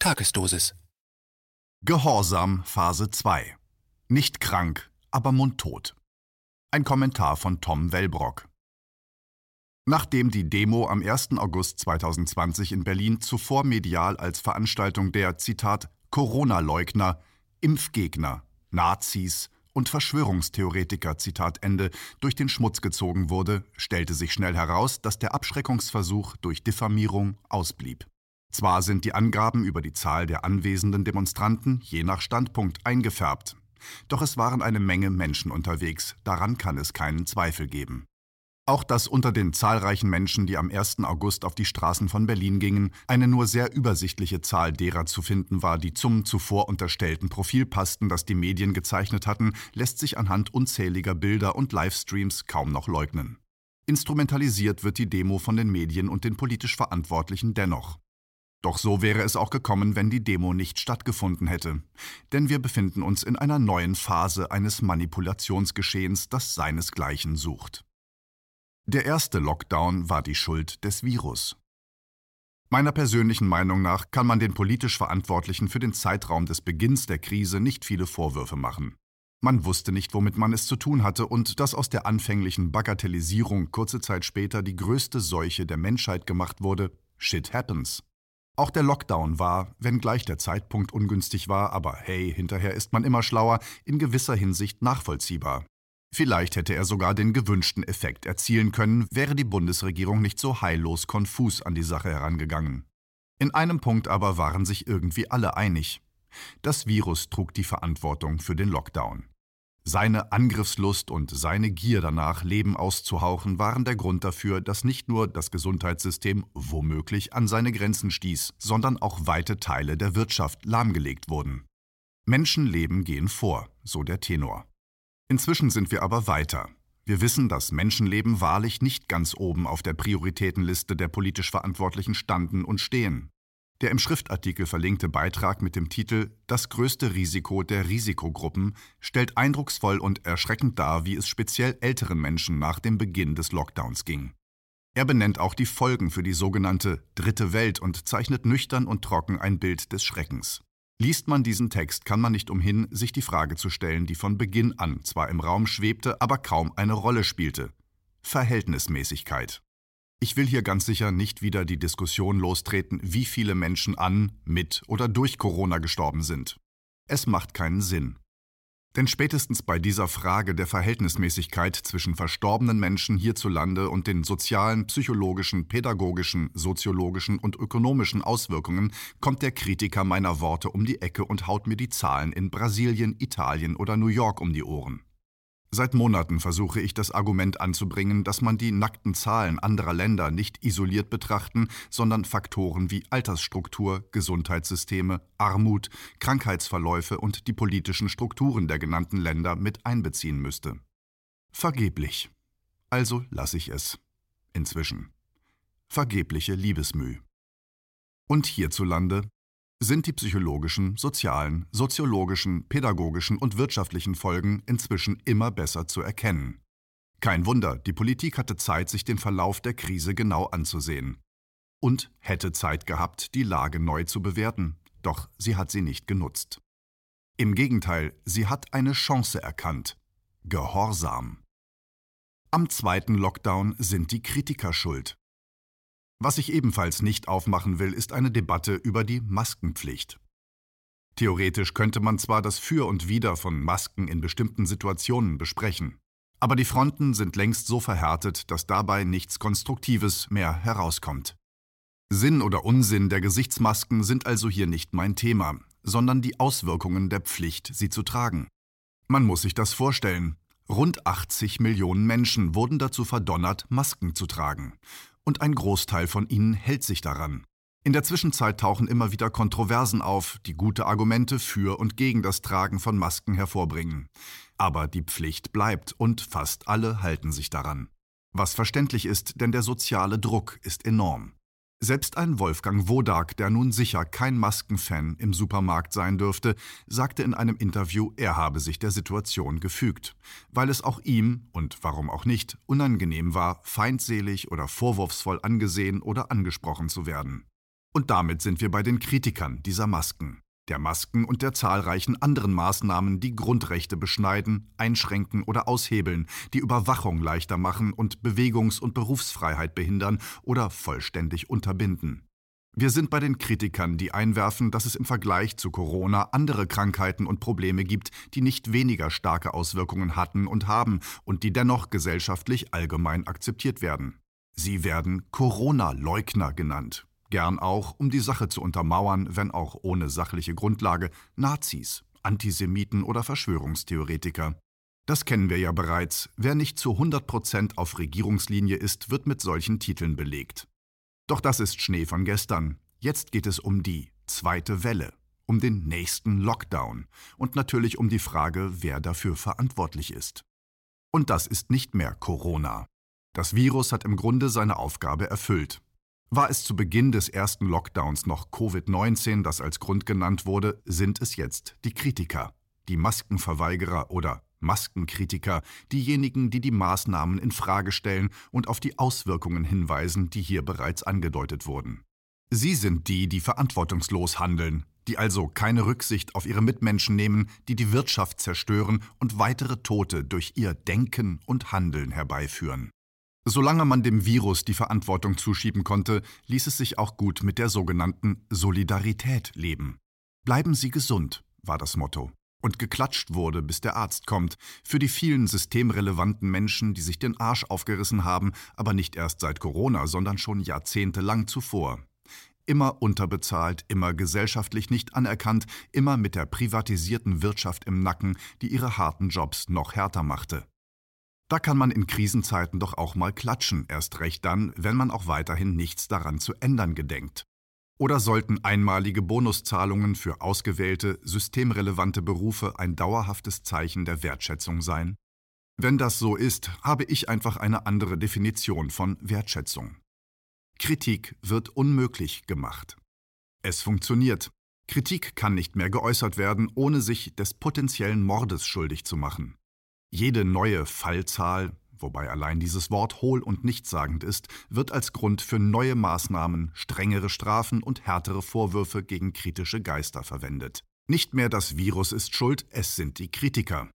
Tagesdosis. Gehorsam Phase 2. Nicht krank, aber mundtot. Ein Kommentar von Tom Wellbrock. Nachdem die Demo am 1. August 2020 in Berlin zuvor medial als Veranstaltung der, Zitat, Corona-Leugner, Impfgegner, Nazis und Verschwörungstheoretiker, Zitat Ende, durch den Schmutz gezogen wurde, stellte sich schnell heraus, dass der Abschreckungsversuch durch Diffamierung ausblieb. Zwar sind die Angaben über die Zahl der anwesenden Demonstranten je nach Standpunkt eingefärbt, doch es waren eine Menge Menschen unterwegs, daran kann es keinen Zweifel geben. Auch dass unter den zahlreichen Menschen, die am 1. August auf die Straßen von Berlin gingen, eine nur sehr übersichtliche Zahl derer zu finden war, die zum zuvor unterstellten Profil passten, das die Medien gezeichnet hatten, lässt sich anhand unzähliger Bilder und Livestreams kaum noch leugnen. Instrumentalisiert wird die Demo von den Medien und den politisch Verantwortlichen dennoch. Doch so wäre es auch gekommen, wenn die Demo nicht stattgefunden hätte. Denn wir befinden uns in einer neuen Phase eines Manipulationsgeschehens, das seinesgleichen sucht. Der erste Lockdown war die Schuld des Virus. Meiner persönlichen Meinung nach kann man den politisch Verantwortlichen für den Zeitraum des Beginns der Krise nicht viele Vorwürfe machen. Man wusste nicht, womit man es zu tun hatte und dass aus der anfänglichen Bagatellisierung kurze Zeit später die größte Seuche der Menschheit gemacht wurde, shit happens. Auch der Lockdown war, wenngleich der Zeitpunkt ungünstig war, aber hey, hinterher ist man immer schlauer, in gewisser Hinsicht nachvollziehbar. Vielleicht hätte er sogar den gewünschten Effekt erzielen können, wäre die Bundesregierung nicht so heillos konfus an die Sache herangegangen. In einem Punkt aber waren sich irgendwie alle einig. Das Virus trug die Verantwortung für den Lockdown. Seine Angriffslust und seine Gier danach, Leben auszuhauchen, waren der Grund dafür, dass nicht nur das Gesundheitssystem womöglich an seine Grenzen stieß, sondern auch weite Teile der Wirtschaft lahmgelegt wurden. Menschenleben gehen vor, so der Tenor. Inzwischen sind wir aber weiter. Wir wissen, dass Menschenleben wahrlich nicht ganz oben auf der Prioritätenliste der politisch Verantwortlichen standen und stehen. Der im Schriftartikel verlinkte Beitrag mit dem Titel Das größte Risiko der Risikogruppen stellt eindrucksvoll und erschreckend dar, wie es speziell älteren Menschen nach dem Beginn des Lockdowns ging. Er benennt auch die Folgen für die sogenannte Dritte Welt und zeichnet nüchtern und trocken ein Bild des Schreckens. Liest man diesen Text, kann man nicht umhin, sich die Frage zu stellen, die von Beginn an zwar im Raum schwebte, aber kaum eine Rolle spielte. Verhältnismäßigkeit. Ich will hier ganz sicher nicht wieder die Diskussion lostreten, wie viele Menschen an, mit oder durch Corona gestorben sind. Es macht keinen Sinn. Denn spätestens bei dieser Frage der Verhältnismäßigkeit zwischen verstorbenen Menschen hierzulande und den sozialen, psychologischen, pädagogischen, soziologischen und ökonomischen Auswirkungen kommt der Kritiker meiner Worte um die Ecke und haut mir die Zahlen in Brasilien, Italien oder New York um die Ohren. Seit Monaten versuche ich das Argument anzubringen, dass man die nackten Zahlen anderer Länder nicht isoliert betrachten, sondern Faktoren wie Altersstruktur, Gesundheitssysteme, Armut, Krankheitsverläufe und die politischen Strukturen der genannten Länder mit einbeziehen müsste. Vergeblich. Also lasse ich es. Inzwischen. Vergebliche Liebesmüh. Und hierzulande sind die psychologischen, sozialen, soziologischen, pädagogischen und wirtschaftlichen Folgen inzwischen immer besser zu erkennen. Kein Wunder, die Politik hatte Zeit, sich den Verlauf der Krise genau anzusehen. Und hätte Zeit gehabt, die Lage neu zu bewerten, doch sie hat sie nicht genutzt. Im Gegenteil, sie hat eine Chance erkannt. Gehorsam. Am zweiten Lockdown sind die Kritiker schuld. Was ich ebenfalls nicht aufmachen will, ist eine Debatte über die Maskenpflicht. Theoretisch könnte man zwar das Für und Wider von Masken in bestimmten Situationen besprechen, aber die Fronten sind längst so verhärtet, dass dabei nichts Konstruktives mehr herauskommt. Sinn oder Unsinn der Gesichtsmasken sind also hier nicht mein Thema, sondern die Auswirkungen der Pflicht, sie zu tragen. Man muss sich das vorstellen. Rund 80 Millionen Menschen wurden dazu verdonnert, Masken zu tragen und ein Großteil von ihnen hält sich daran. In der Zwischenzeit tauchen immer wieder Kontroversen auf, die gute Argumente für und gegen das Tragen von Masken hervorbringen. Aber die Pflicht bleibt und fast alle halten sich daran. Was verständlich ist, denn der soziale Druck ist enorm. Selbst ein Wolfgang Wodak, der nun sicher kein Maskenfan im Supermarkt sein dürfte, sagte in einem Interview, er habe sich der Situation gefügt, weil es auch ihm, und warum auch nicht, unangenehm war, feindselig oder vorwurfsvoll angesehen oder angesprochen zu werden. Und damit sind wir bei den Kritikern dieser Masken der Masken und der zahlreichen anderen Maßnahmen, die Grundrechte beschneiden, einschränken oder aushebeln, die Überwachung leichter machen und Bewegungs- und Berufsfreiheit behindern oder vollständig unterbinden. Wir sind bei den Kritikern, die einwerfen, dass es im Vergleich zu Corona andere Krankheiten und Probleme gibt, die nicht weniger starke Auswirkungen hatten und haben und die dennoch gesellschaftlich allgemein akzeptiert werden. Sie werden Corona-Leugner genannt gern auch, um die Sache zu untermauern, wenn auch ohne sachliche Grundlage, Nazis, Antisemiten oder Verschwörungstheoretiker. Das kennen wir ja bereits. Wer nicht zu 100 Prozent auf Regierungslinie ist, wird mit solchen Titeln belegt. Doch das ist Schnee von gestern. Jetzt geht es um die zweite Welle, um den nächsten Lockdown und natürlich um die Frage, wer dafür verantwortlich ist. Und das ist nicht mehr Corona. Das Virus hat im Grunde seine Aufgabe erfüllt. War es zu Beginn des ersten Lockdowns noch Covid-19, das als Grund genannt wurde, sind es jetzt die Kritiker, die Maskenverweigerer oder Maskenkritiker, diejenigen, die die Maßnahmen in Frage stellen und auf die Auswirkungen hinweisen, die hier bereits angedeutet wurden. Sie sind die, die verantwortungslos handeln, die also keine Rücksicht auf ihre Mitmenschen nehmen, die die Wirtschaft zerstören und weitere Tote durch ihr Denken und Handeln herbeiführen. Solange man dem Virus die Verantwortung zuschieben konnte, ließ es sich auch gut mit der sogenannten Solidarität leben. Bleiben Sie gesund, war das Motto. Und geklatscht wurde, bis der Arzt kommt, für die vielen systemrelevanten Menschen, die sich den Arsch aufgerissen haben, aber nicht erst seit Corona, sondern schon jahrzehntelang zuvor. Immer unterbezahlt, immer gesellschaftlich nicht anerkannt, immer mit der privatisierten Wirtschaft im Nacken, die ihre harten Jobs noch härter machte. Da kann man in Krisenzeiten doch auch mal klatschen, erst recht dann, wenn man auch weiterhin nichts daran zu ändern gedenkt. Oder sollten einmalige Bonuszahlungen für ausgewählte, systemrelevante Berufe ein dauerhaftes Zeichen der Wertschätzung sein? Wenn das so ist, habe ich einfach eine andere Definition von Wertschätzung. Kritik wird unmöglich gemacht. Es funktioniert. Kritik kann nicht mehr geäußert werden, ohne sich des potenziellen Mordes schuldig zu machen. Jede neue Fallzahl, wobei allein dieses Wort hohl und nichtssagend ist, wird als Grund für neue Maßnahmen, strengere Strafen und härtere Vorwürfe gegen kritische Geister verwendet. Nicht mehr das Virus ist schuld, es sind die Kritiker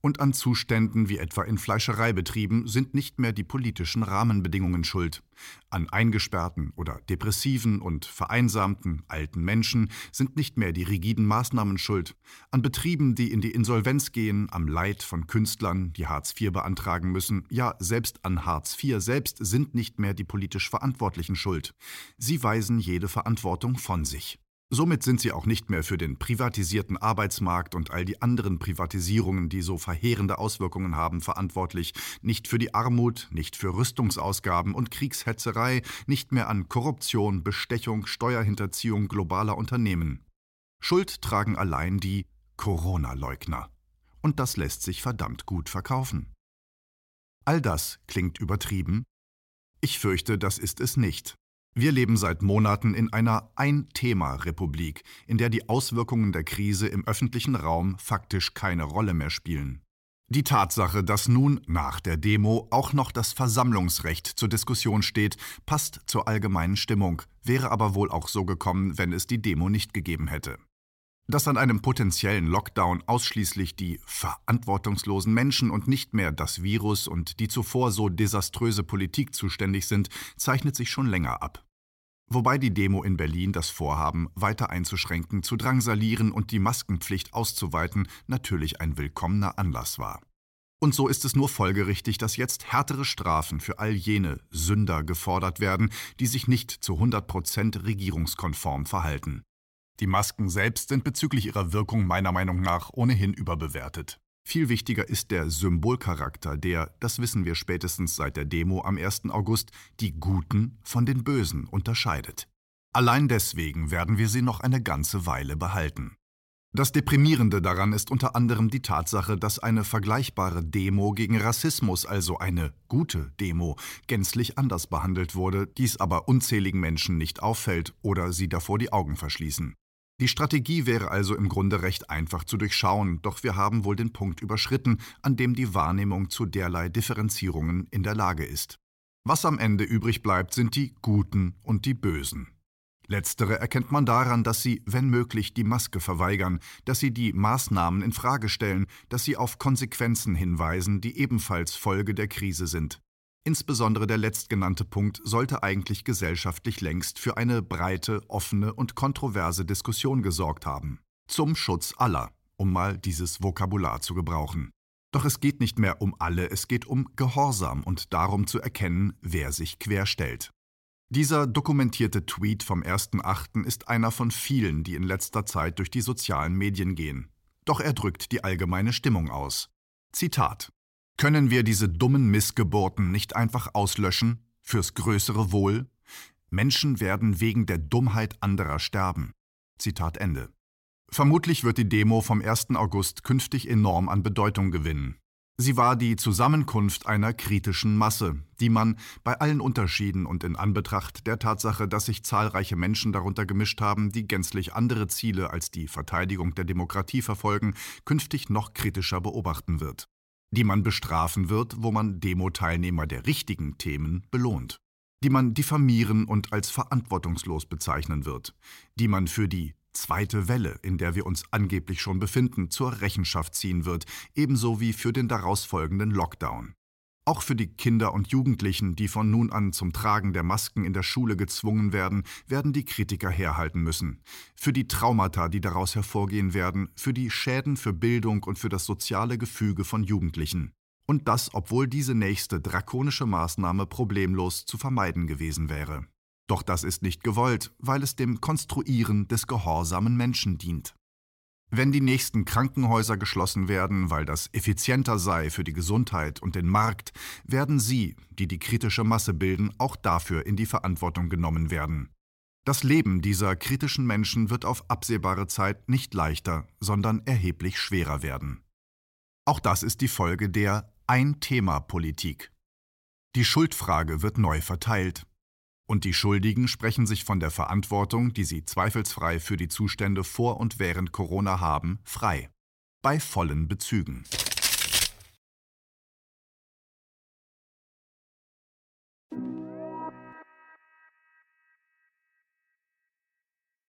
und an Zuständen wie etwa in Fleischereibetrieben sind nicht mehr die politischen Rahmenbedingungen schuld. An eingesperrten oder depressiven und vereinsamten alten Menschen sind nicht mehr die rigiden Maßnahmen schuld. An Betrieben, die in die Insolvenz gehen, am Leid von Künstlern, die Hartz IV beantragen müssen, ja selbst an Hartz IV selbst sind nicht mehr die politisch Verantwortlichen schuld. Sie weisen jede Verantwortung von sich. Somit sind sie auch nicht mehr für den privatisierten Arbeitsmarkt und all die anderen Privatisierungen, die so verheerende Auswirkungen haben, verantwortlich, nicht für die Armut, nicht für Rüstungsausgaben und Kriegshetzerei, nicht mehr an Korruption, Bestechung, Steuerhinterziehung globaler Unternehmen. Schuld tragen allein die Corona-Leugner. Und das lässt sich verdammt gut verkaufen. All das klingt übertrieben? Ich fürchte, das ist es nicht. Wir leben seit Monaten in einer Ein-Thema-Republik, in der die Auswirkungen der Krise im öffentlichen Raum faktisch keine Rolle mehr spielen. Die Tatsache, dass nun nach der Demo auch noch das Versammlungsrecht zur Diskussion steht, passt zur allgemeinen Stimmung, wäre aber wohl auch so gekommen, wenn es die Demo nicht gegeben hätte. Dass an einem potenziellen Lockdown ausschließlich die verantwortungslosen Menschen und nicht mehr das Virus und die zuvor so desaströse Politik zuständig sind, zeichnet sich schon länger ab. Wobei die Demo in Berlin das Vorhaben, weiter einzuschränken, zu drangsalieren und die Maskenpflicht auszuweiten, natürlich ein willkommener Anlass war. Und so ist es nur folgerichtig, dass jetzt härtere Strafen für all jene Sünder gefordert werden, die sich nicht zu 100 Prozent regierungskonform verhalten. Die Masken selbst sind bezüglich ihrer Wirkung meiner Meinung nach ohnehin überbewertet. Viel wichtiger ist der Symbolcharakter, der, das wissen wir spätestens seit der Demo am 1. August, die Guten von den Bösen unterscheidet. Allein deswegen werden wir sie noch eine ganze Weile behalten. Das Deprimierende daran ist unter anderem die Tatsache, dass eine vergleichbare Demo gegen Rassismus, also eine gute Demo, gänzlich anders behandelt wurde, dies aber unzähligen Menschen nicht auffällt oder sie davor die Augen verschließen. Die Strategie wäre also im Grunde recht einfach zu durchschauen, doch wir haben wohl den Punkt überschritten, an dem die Wahrnehmung zu derlei Differenzierungen in der Lage ist. Was am Ende übrig bleibt, sind die Guten und die Bösen. Letztere erkennt man daran, dass sie, wenn möglich, die Maske verweigern, dass sie die Maßnahmen in Frage stellen, dass sie auf Konsequenzen hinweisen, die ebenfalls Folge der Krise sind. Insbesondere der letztgenannte Punkt sollte eigentlich gesellschaftlich längst für eine breite, offene und kontroverse Diskussion gesorgt haben. Zum Schutz aller, um mal dieses Vokabular zu gebrauchen. Doch es geht nicht mehr um alle, es geht um Gehorsam und darum zu erkennen, wer sich querstellt. Dieser dokumentierte Tweet vom 1.8. ist einer von vielen, die in letzter Zeit durch die sozialen Medien gehen. Doch er drückt die allgemeine Stimmung aus. Zitat Können wir diese dummen Missgeburten nicht einfach auslöschen? Fürs größere Wohl? Menschen werden wegen der Dummheit anderer sterben. Zitat Ende. Vermutlich wird die Demo vom 1. August künftig enorm an Bedeutung gewinnen. Sie war die Zusammenkunft einer kritischen Masse, die man bei allen Unterschieden und in Anbetracht der Tatsache, dass sich zahlreiche Menschen darunter gemischt haben, die gänzlich andere Ziele als die Verteidigung der Demokratie verfolgen, künftig noch kritischer beobachten wird. Die man bestrafen wird, wo man Demo-Teilnehmer der richtigen Themen belohnt. Die man diffamieren und als verantwortungslos bezeichnen wird. Die man für die zweite Welle, in der wir uns angeblich schon befinden, zur Rechenschaft ziehen wird, ebenso wie für den daraus folgenden Lockdown. Auch für die Kinder und Jugendlichen, die von nun an zum Tragen der Masken in der Schule gezwungen werden, werden die Kritiker herhalten müssen. Für die Traumata, die daraus hervorgehen werden, für die Schäden für Bildung und für das soziale Gefüge von Jugendlichen. Und das, obwohl diese nächste drakonische Maßnahme problemlos zu vermeiden gewesen wäre. Doch das ist nicht gewollt, weil es dem Konstruieren des gehorsamen Menschen dient. Wenn die nächsten Krankenhäuser geschlossen werden, weil das effizienter sei für die Gesundheit und den Markt, werden Sie, die die kritische Masse bilden, auch dafür in die Verantwortung genommen werden. Das Leben dieser kritischen Menschen wird auf absehbare Zeit nicht leichter, sondern erheblich schwerer werden. Auch das ist die Folge der Ein-Thema-Politik. Die Schuldfrage wird neu verteilt. Und die Schuldigen sprechen sich von der Verantwortung, die sie zweifelsfrei für die Zustände vor und während Corona haben, frei. Bei vollen Bezügen.